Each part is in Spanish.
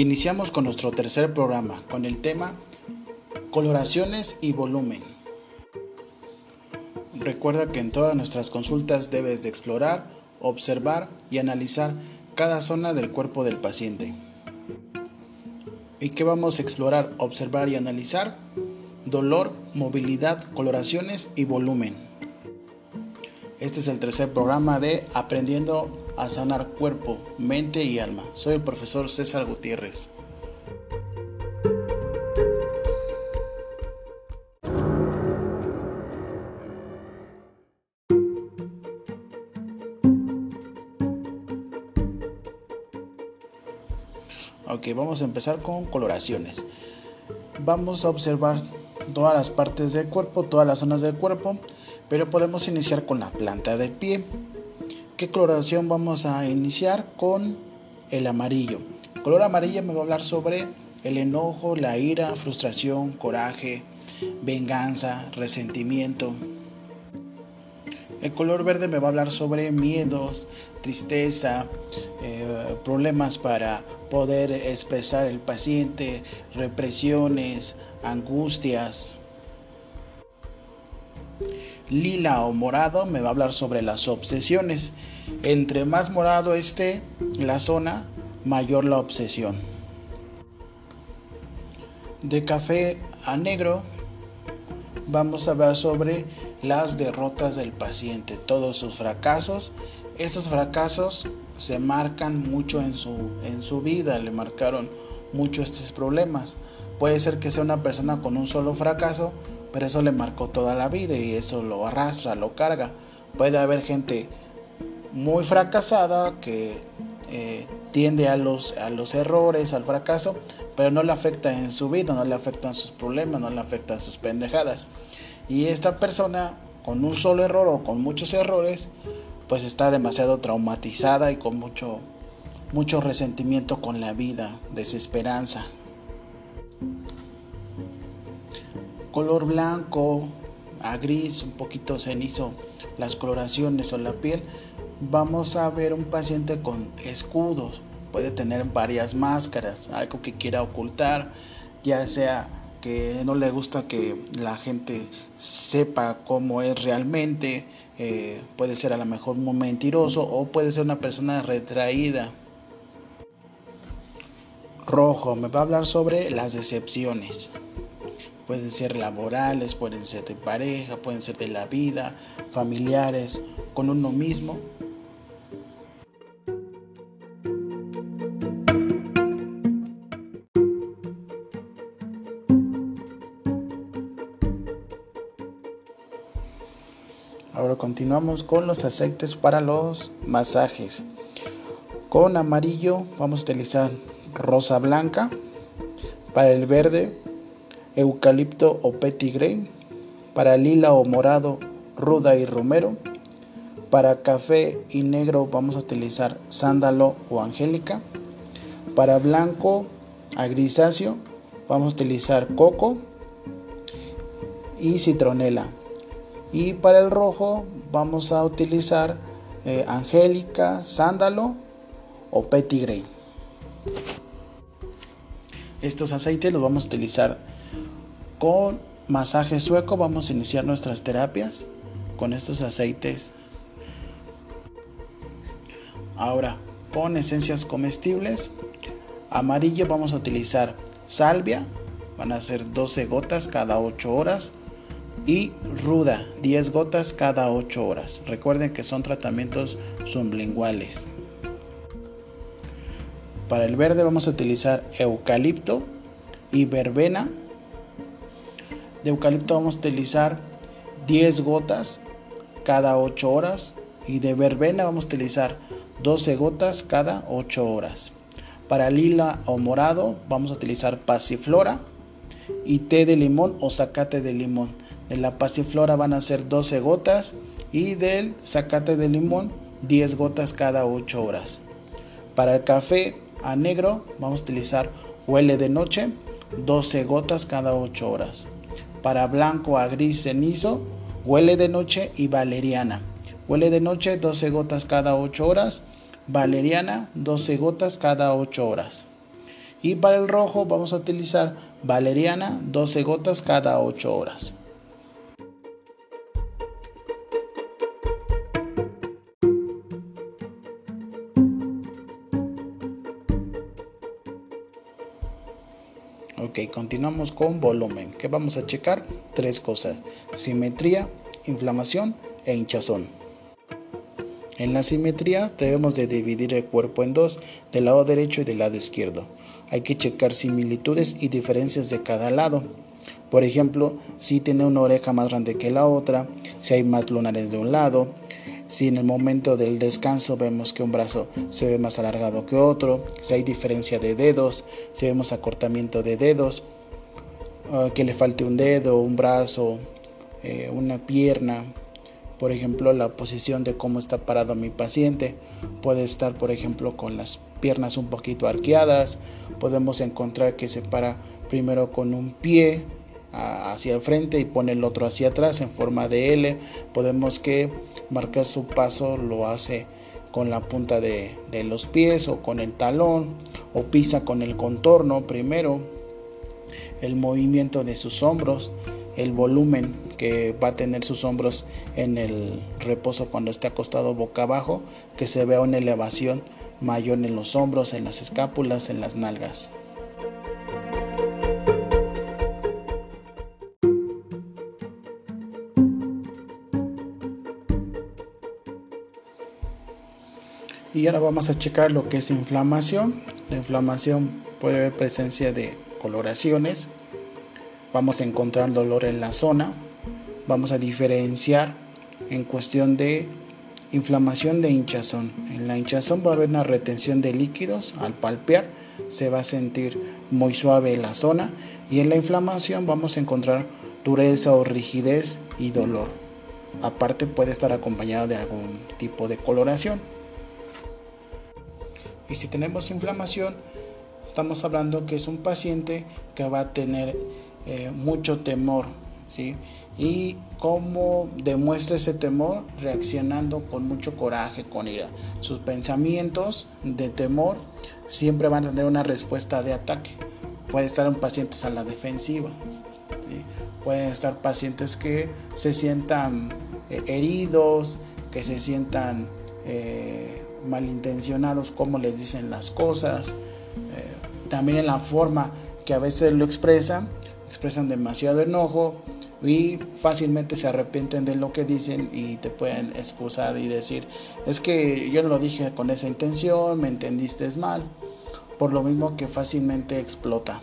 Iniciamos con nuestro tercer programa con el tema coloraciones y volumen. Recuerda que en todas nuestras consultas debes de explorar, observar y analizar cada zona del cuerpo del paciente. ¿Y qué vamos a explorar, observar y analizar? Dolor, movilidad, coloraciones y volumen. Este es el tercer programa de Aprendiendo a sanar cuerpo, mente y alma. Soy el profesor César Gutiérrez. Ok, vamos a empezar con coloraciones. Vamos a observar todas las partes del cuerpo, todas las zonas del cuerpo, pero podemos iniciar con la planta del pie. ¿Qué coloración vamos a iniciar? Con el amarillo. El color amarillo me va a hablar sobre el enojo, la ira, frustración, coraje, venganza, resentimiento. El color verde me va a hablar sobre miedos, tristeza, eh, problemas para poder expresar el paciente, represiones, angustias. Lila o morado me va a hablar sobre las obsesiones. Entre más morado esté la zona, mayor la obsesión. De café a negro vamos a hablar sobre las derrotas del paciente, todos sus fracasos. Esos fracasos se marcan mucho en su, en su vida, le marcaron mucho estos problemas. Puede ser que sea una persona con un solo fracaso, pero eso le marcó toda la vida y eso lo arrastra, lo carga. Puede haber gente muy fracasada que eh, tiende a los, a los errores, al fracaso, pero no le afecta en su vida, no le afectan sus problemas, no le afectan sus pendejadas. Y esta persona con un solo error o con muchos errores, pues está demasiado traumatizada y con mucho, mucho resentimiento con la vida, desesperanza. Color blanco a gris, un poquito cenizo, las coloraciones o la piel, vamos a ver un paciente con escudos. Puede tener varias máscaras, algo que quiera ocultar, ya sea que no le gusta que la gente sepa cómo es realmente, eh, puede ser a lo mejor muy mentiroso o puede ser una persona retraída. Rojo, me va a hablar sobre las decepciones. Pueden ser laborales, pueden ser de pareja, pueden ser de la vida, familiares, con uno mismo. Ahora continuamos con los aceites para los masajes. Con amarillo vamos a utilizar rosa blanca. Para el verde eucalipto o petigrén, para lila o morado, ruda y romero. Para café y negro vamos a utilizar sándalo o angélica. Para blanco a grisáceo vamos a utilizar coco y citronela. Y para el rojo vamos a utilizar eh, angélica, sándalo o petigrén. Estos aceites los vamos a utilizar con masaje sueco vamos a iniciar nuestras terapias con estos aceites. Ahora, con esencias comestibles, amarillo vamos a utilizar salvia, van a ser 12 gotas cada 8 horas y ruda, 10 gotas cada 8 horas. Recuerden que son tratamientos sublinguales. Para el verde vamos a utilizar eucalipto y verbena de eucalipto vamos a utilizar 10 gotas cada 8 horas y de verbena vamos a utilizar 12 gotas cada 8 horas. Para lila o morado vamos a utilizar pasiflora y té de limón o zacate de limón. De la pasiflora van a ser 12 gotas y del zacate de limón 10 gotas cada 8 horas. Para el café a negro vamos a utilizar huele de noche 12 gotas cada 8 horas para blanco a gris cenizo, huele de noche y valeriana. Huele de noche 12 gotas cada 8 horas, valeriana 12 gotas cada 8 horas. Y para el rojo vamos a utilizar valeriana 12 gotas cada 8 horas. Continuamos con volumen. ¿Qué vamos a checar? Tres cosas. Simetría, inflamación e hinchazón. En la simetría debemos de dividir el cuerpo en dos, del lado derecho y del lado izquierdo. Hay que checar similitudes y diferencias de cada lado. Por ejemplo, si tiene una oreja más grande que la otra, si hay más lunares de un lado, si en el momento del descanso vemos que un brazo se ve más alargado que otro, si hay diferencia de dedos, si vemos acortamiento de dedos, ah, que le falte un dedo, un brazo, eh, una pierna, por ejemplo la posición de cómo está parado mi paciente, puede estar por ejemplo con las piernas un poquito arqueadas, podemos encontrar que se para primero con un pie hacia el frente y pone el otro hacia atrás en forma de L. Podemos que marcar su paso lo hace con la punta de, de, los pies o con el talón o pisa con el contorno primero. El movimiento de sus hombros, el volumen que va a tener sus hombros en el reposo cuando esté acostado boca abajo, que se vea una elevación mayor en los hombros, en las escápulas, en las nalgas. Y ahora vamos a checar lo que es inflamación. La inflamación puede haber presencia de coloraciones. Vamos a encontrar dolor en la zona. Vamos a diferenciar en cuestión de inflamación de hinchazón. En la hinchazón va a haber una retención de líquidos al palpear. Se va a sentir muy suave la zona. Y en la inflamación vamos a encontrar dureza o rigidez y dolor. Aparte puede estar acompañado de algún tipo de coloración. Y si tenemos inflamación, estamos hablando que es un paciente que va a tener eh, mucho temor, ¿sí? Y cómo demuestra ese temor reaccionando con mucho coraje, con ira. Sus pensamientos de temor siempre van a tener una respuesta de ataque. Puede estar un paciente a la defensiva. Pueden estar pacientes que se sientan eh, heridos, que se sientan eh, malintencionados cómo les dicen las cosas, eh, también en la forma que a veces lo expresan, expresan demasiado enojo y fácilmente se arrepienten de lo que dicen y te pueden excusar y decir, es que yo no lo dije con esa intención, me entendiste mal, por lo mismo que fácilmente explota.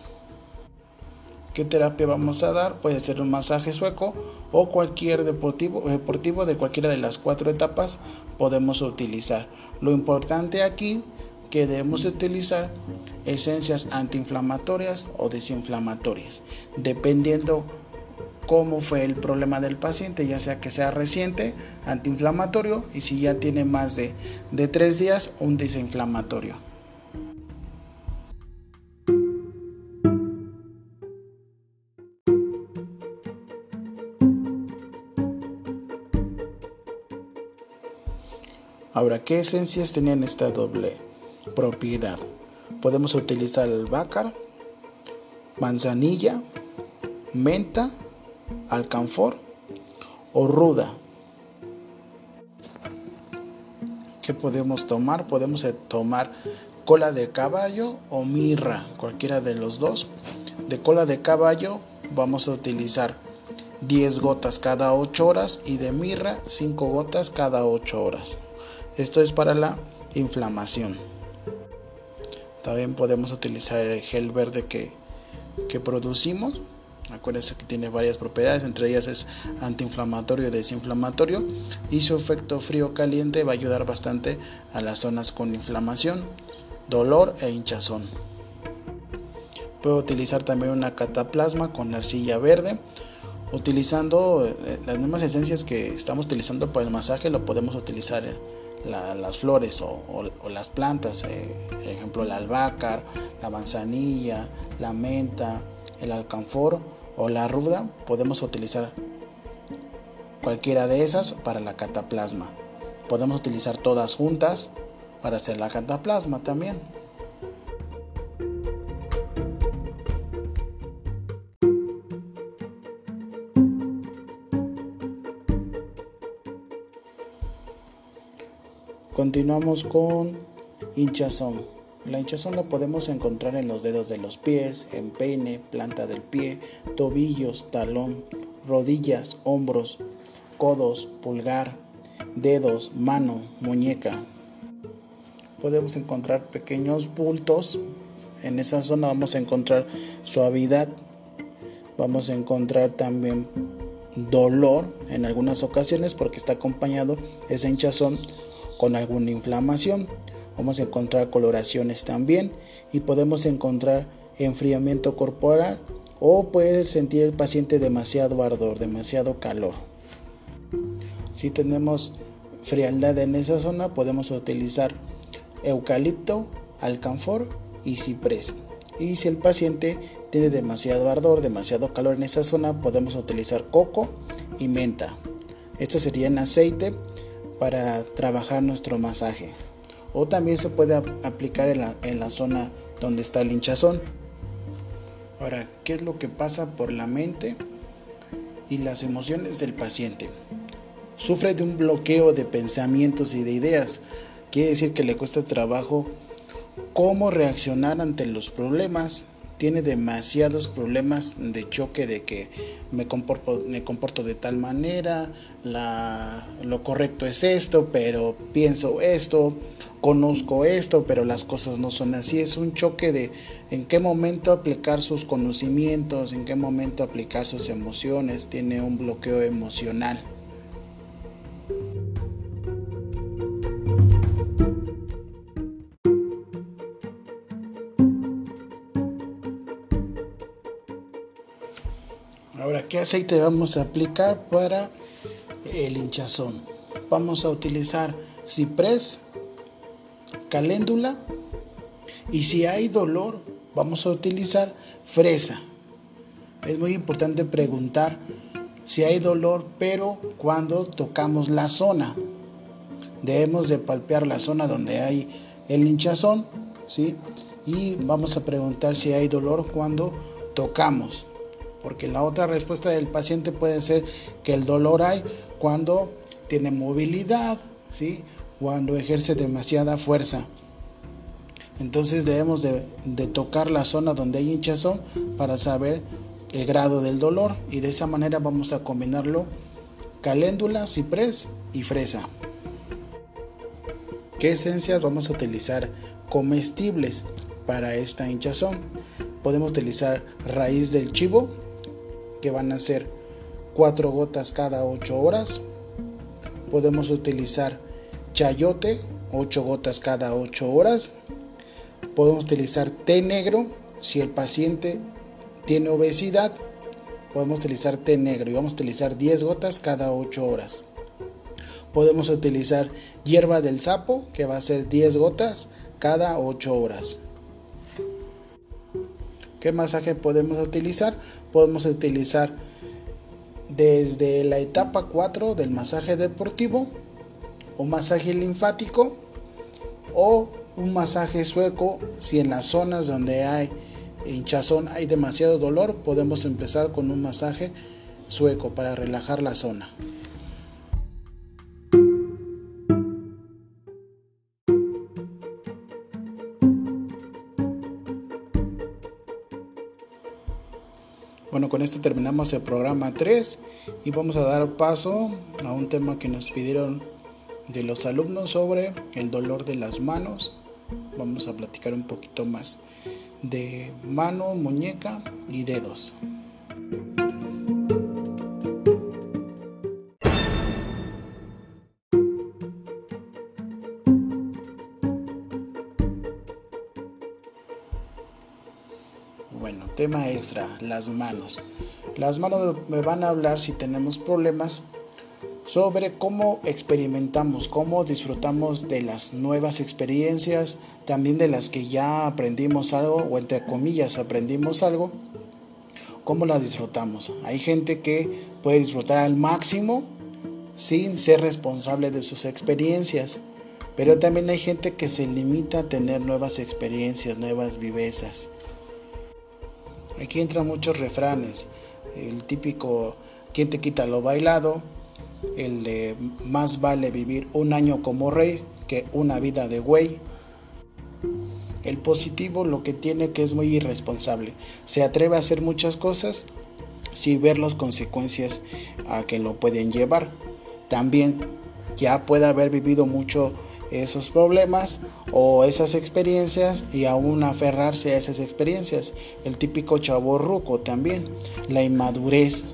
¿Qué terapia vamos a dar? Puede ser un masaje sueco o cualquier deportivo, deportivo de cualquiera de las cuatro etapas podemos utilizar. Lo importante aquí que debemos utilizar esencias antiinflamatorias o desinflamatorias, dependiendo cómo fue el problema del paciente, ya sea que sea reciente, antiinflamatorio, y si ya tiene más de, de tres días, un desinflamatorio. Ahora, ¿qué esencias tenían esta doble propiedad? Podemos utilizar el bácar, manzanilla, menta, alcanfor o ruda. ¿Qué podemos tomar? Podemos tomar cola de caballo o mirra, cualquiera de los dos. De cola de caballo vamos a utilizar 10 gotas cada 8 horas y de mirra 5 gotas cada 8 horas. Esto es para la inflamación. También podemos utilizar el gel verde que, que producimos. Acuérdense que tiene varias propiedades, entre ellas es antiinflamatorio y desinflamatorio. Y su efecto frío-caliente va a ayudar bastante a las zonas con inflamación, dolor e hinchazón. Puedo utilizar también una cataplasma con arcilla verde. Utilizando eh, las mismas esencias que estamos utilizando para el masaje, lo podemos utilizar las flores o, las plantas, eh, ejemplo el albahaca, la manzanilla, la menta, el alcanfor o la ruda, podemos utilizar cualquiera de esas para la cataplasma. Podemos utilizar todas juntas para hacer la cataplasma también. Continuamos con hinchazón. La hinchazón la podemos encontrar en los dedos de los pies, en peine, planta del pie, tobillos, talón, rodillas, hombros, codos, pulgar, dedos, mano, muñeca. Podemos encontrar pequeños bultos. En esa zona vamos a encontrar suavidad. Vamos a encontrar también dolor en algunas ocasiones porque está acompañado ese hinchazón con alguna inflamación. Vamos a encontrar coloraciones también y podemos encontrar enfriamiento corporal o puede sentir el paciente demasiado ardor, demasiado calor. Si tenemos frialdad en esa zona, podemos utilizar eucalipto, alcanfor y ciprés. Y si el paciente tiene demasiado ardor, demasiado calor en esa zona, podemos utilizar coco y menta. Esto sería en aceite para trabajar nuestro masaje. O también se puede aplicar en la, zona donde está el hinchazón. Ahora, ¿qué es lo que pasa por la mente y las emociones del paciente? Sufre de un bloqueo de pensamientos y de ideas. Quiere decir que le cuesta trabajo cómo reaccionar ante los problemas. Tiene demasiados problemas de choque de que me comporto, me comporto de tal manera, lo correcto es esto, pero pienso esto, conozco esto, pero las cosas no son así. Es un choque de en qué momento aplicar sus conocimientos, en qué momento aplicar sus emociones. Tiene un bloqueo emocional. Aceite vamos a aplicar para el hinchazón? Vamos a utilizar ciprés, caléndula y si hay dolor, vamos a utilizar fresa. Es muy importante preguntar si hay dolor, pero cuando tocamos la zona. Debemos de palpear la zona donde hay el hinchazón, ¿sí? Y vamos a preguntar si hay dolor cuando tocamos porque la otra respuesta del paciente puede ser que el dolor hay cuando tiene movilidad, ¿sí? cuando ejerce demasiada fuerza. Entonces debemos de, tocar la zona donde hay hinchazón para saber el grado del dolor y de esa manera vamos a combinarlo caléndula, ciprés y fresa. ¿Qué esencias vamos a utilizar comestibles para esta hinchazón? Podemos utilizar raíz del chivo, que van a ser 4 gotas cada 8 horas. Podemos utilizar chayote, 8 gotas cada 8 horas. Podemos utilizar té negro si el paciente tiene obesidad. Podemos utilizar té negro y vamos a utilizar 10 gotas cada 8 horas. Podemos utilizar hierba del sapo que va a ser 10 gotas cada 8 horas. ¿Qué masaje podemos utilizar? Podemos utilizar desde la etapa 4 del masaje deportivo o masaje linfático o un masaje sueco si en las zonas donde hay hinchazón hay demasiado dolor podemos empezar con un masaje sueco para relajar la zona. Bueno, con esto terminamos el programa 3 y vamos a dar paso a un tema que nos pidieron de los alumnos sobre el dolor de las manos. Vamos a platicar un poquito más de mano, muñeca y dedos. Las manos. Las manos me van a hablar si tenemos problemas sobre cómo experimentamos, cómo disfrutamos de las nuevas experiencias, también de las que ya aprendimos algo o entre comillas aprendimos algo, cómo las disfrutamos. Hay gente que puede disfrutar al máximo sin ser responsable de sus experiencias, pero también hay gente que se limita a tener nuevas experiencias, nuevas vivezas. Aquí entran muchos refranes. El típico, ¿quién te quita lo bailado? El de más vale vivir un año como rey que una vida de güey. El positivo lo que tiene que es muy irresponsable. Se atreve a hacer muchas cosas sin ver las consecuencias a que lo pueden llevar. También ya puede haber vivido mucho esos problemas o esas experiencias y aún aferrarse a esas experiencias. El típico chavo ruco también, la inmadurez.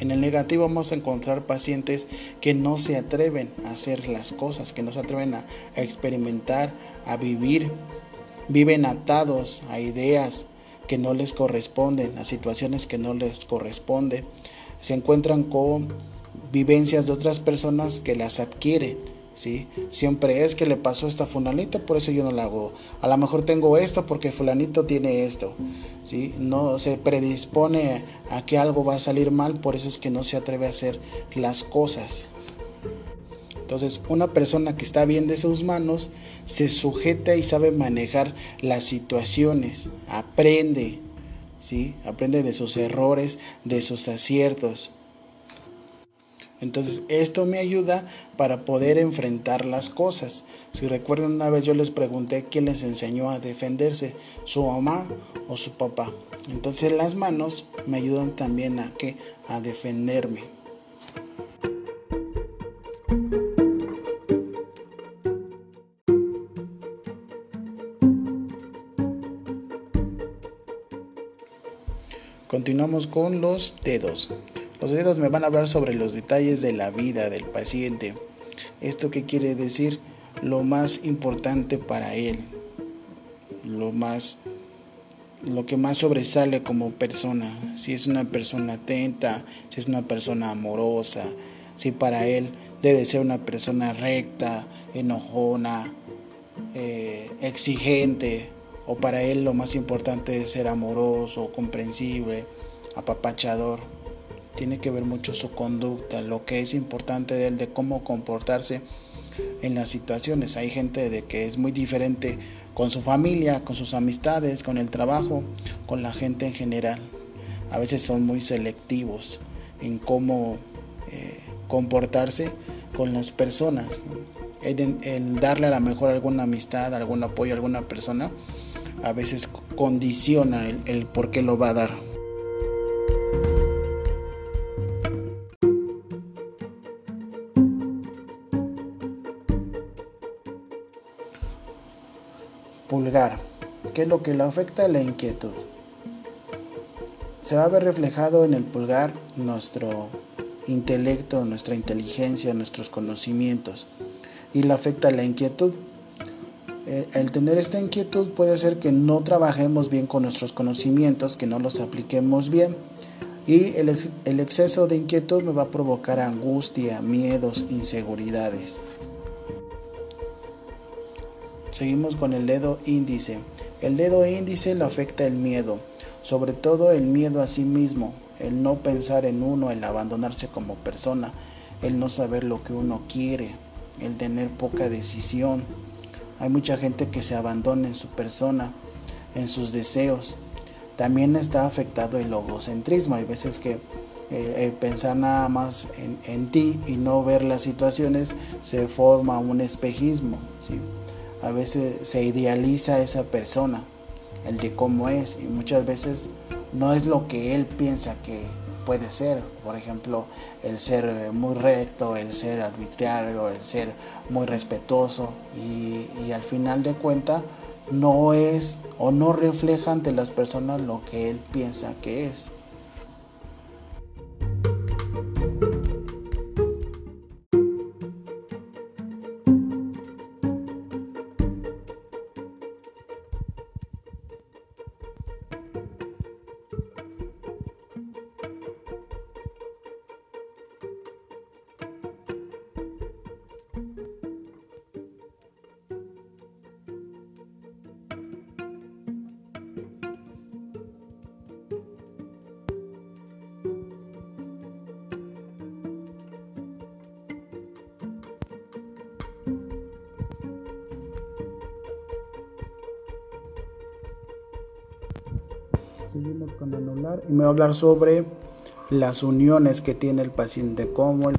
En el negativo vamos a encontrar pacientes que no se atreven a hacer las cosas, que no se atreven a, experimentar, a vivir. Viven atados a ideas que no les corresponden, a situaciones que no les corresponden. Se encuentran con vivencias de otras personas que las adquieren. ¿sí? Siempre es que le pasó esta fulanita, por eso yo no la hago. A lo mejor tengo esto porque fulanito tiene esto. ¿sí? No se predispone a que algo va a salir mal, por eso es que no se atreve a hacer las cosas. Entonces, una persona que está bien de sus manos se sujeta y sabe manejar las situaciones, aprende, ¿sí? Aprende de sus errores, de sus aciertos. Entonces esto me ayuda para poder enfrentar las cosas. Si recuerdan una vez yo les pregunté quién les enseñó a defenderse, su mamá o su papá. Entonces las manos me ayudan también a que a defenderme. Continuamos con los dedos. Los dedos me van a hablar sobre los detalles de la vida del paciente. ¿Esto qué quiere decir? Lo más importante para él, lo más lo que más sobresale como persona, si es una persona atenta, si es una persona amorosa, si para él debe ser una persona recta, enojona, eh, exigente, o para él lo más importante es ser amoroso, comprensible, apapachador tiene que ver mucho su conducta, lo que es importante de él, de cómo comportarse en las situaciones. Hay gente de que es muy diferente con su familia, con sus amistades, con el trabajo, con la gente en general. A veces son muy selectivos en cómo eh, comportarse con las personas. El, darle a la mejor alguna amistad, algún apoyo a alguna persona, a veces condiciona el por qué lo va a dar. ¿Qué es lo que le afecta? La inquietud. Se va a ver reflejado en el pulgar nuestro intelecto, nuestra inteligencia, nuestros conocimientos. Y le afecta la inquietud. Eh, el tener esta inquietud puede hacer que no trabajemos bien con nuestros conocimientos, que no los apliquemos bien. Y el, el exceso de inquietud me va a provocar angustia, miedos, inseguridades. Seguimos con el dedo índice. El dedo índice le afecta el miedo, sobre todo el miedo a sí mismo, el no pensar en uno, el abandonarse como persona, el no saber lo que uno quiere, el tener poca decisión. Hay mucha gente que se abandona en su persona, en sus deseos. También está afectado el logocentrismo. Hay veces que el, pensar nada más en, en, ti y no ver las situaciones se forma un espejismo. ¿sí? A veces se idealiza esa persona, el de cómo es, y muchas veces no es lo que él piensa que puede ser. Por ejemplo, el ser muy recto, el ser arbitrario, el ser muy respetuoso, y, y al final de cuentas no es o no refleja ante las personas lo que él piensa que es. Seguimos con anular y me va a hablar sobre las uniones que tiene el paciente, cómo el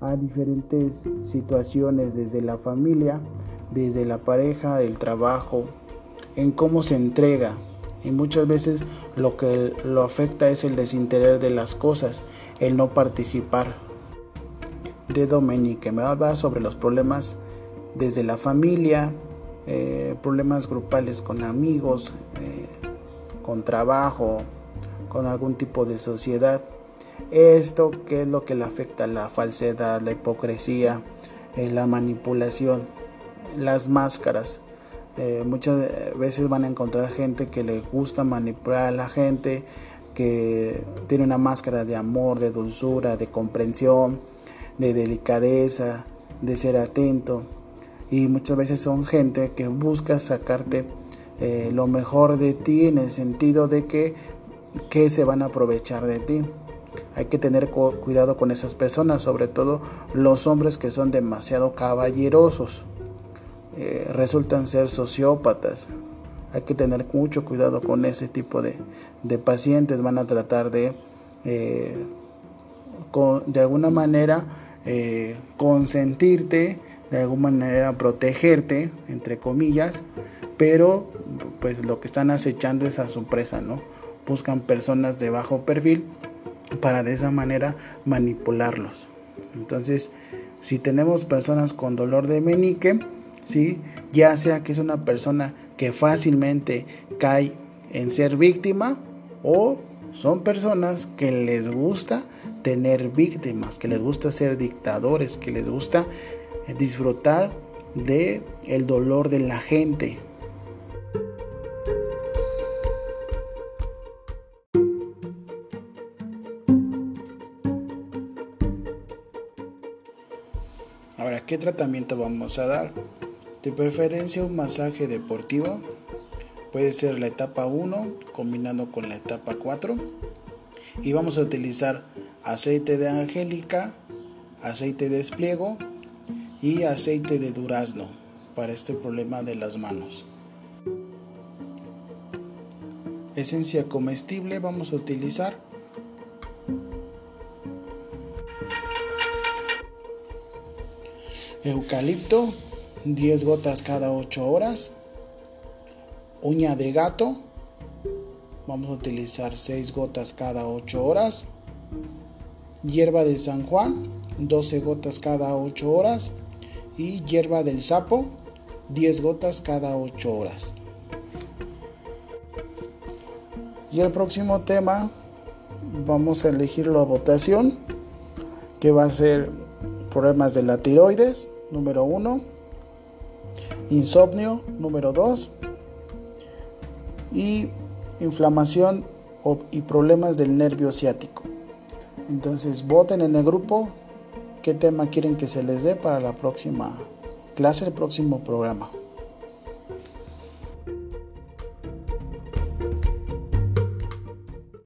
a diferentes situaciones desde la familia, desde la pareja, del trabajo, en cómo se entrega. Y muchas veces lo que lo afecta es el desinterés de las cosas, el no participar. De Domenique me va a hablar sobre los problemas desde la familia, eh, problemas grupales con amigos, eh, con trabajo, con algún tipo de sociedad. Esto que es lo que le afecta, la falsedad, la hipocresía, eh, la manipulación, las máscaras. muchas veces van a encontrar gente que le gusta manipular a la gente, que tiene una máscara de amor, de dulzura, de comprensión, de delicadeza, de ser atento y muchas veces son gente que busca sacarte eh, lo mejor de ti en el sentido de que, que se van a aprovechar de ti. Hay que tener cuidado con esas personas, sobre todo los hombres que son demasiado caballerosos. Eh, resultan ser sociópatas. Hay que tener mucho cuidado con ese tipo de, pacientes. Van a tratar de, eh, de alguna manera, consentirte de alguna manera protegerte, entre comillas, pero pues lo que están acechando es a su presa, ¿no? Buscan personas de bajo perfil para de esa manera manipularlos. Entonces, si tenemos personas con dolor de menique, ¿sí? ya sea que es una persona que fácilmente cae en ser víctima o son personas que les gusta tener víctimas, que les gusta ser dictadores, que les gusta disfrutar de el dolor de la gente. Ahora, ¿qué tratamiento vamos a dar? De preferencia un masaje deportivo. Puede ser la etapa 1 combinando con la etapa 4. Y vamos a utilizar aceite de angélica, aceite de espliego y aceite de durazno para este problema de las manos. Esencia comestible vamos a utilizar. Eucalipto 10 gotas cada 8 horas. Uña de gato vamos a utilizar 6 gotas cada 8 horas. Hierba de San Juan 12 gotas cada 8 horas y hierba del sapo 10 gotas cada 8 horas. Y el próximo tema vamos a elegirlo a votación que va a ser problemas de la tiroides número 1, insomnio número 2 y inflamación y problemas del nervio ciático. Entonces voten en el grupo qué tema quieren que se les dé para la próxima clase, el próximo programa.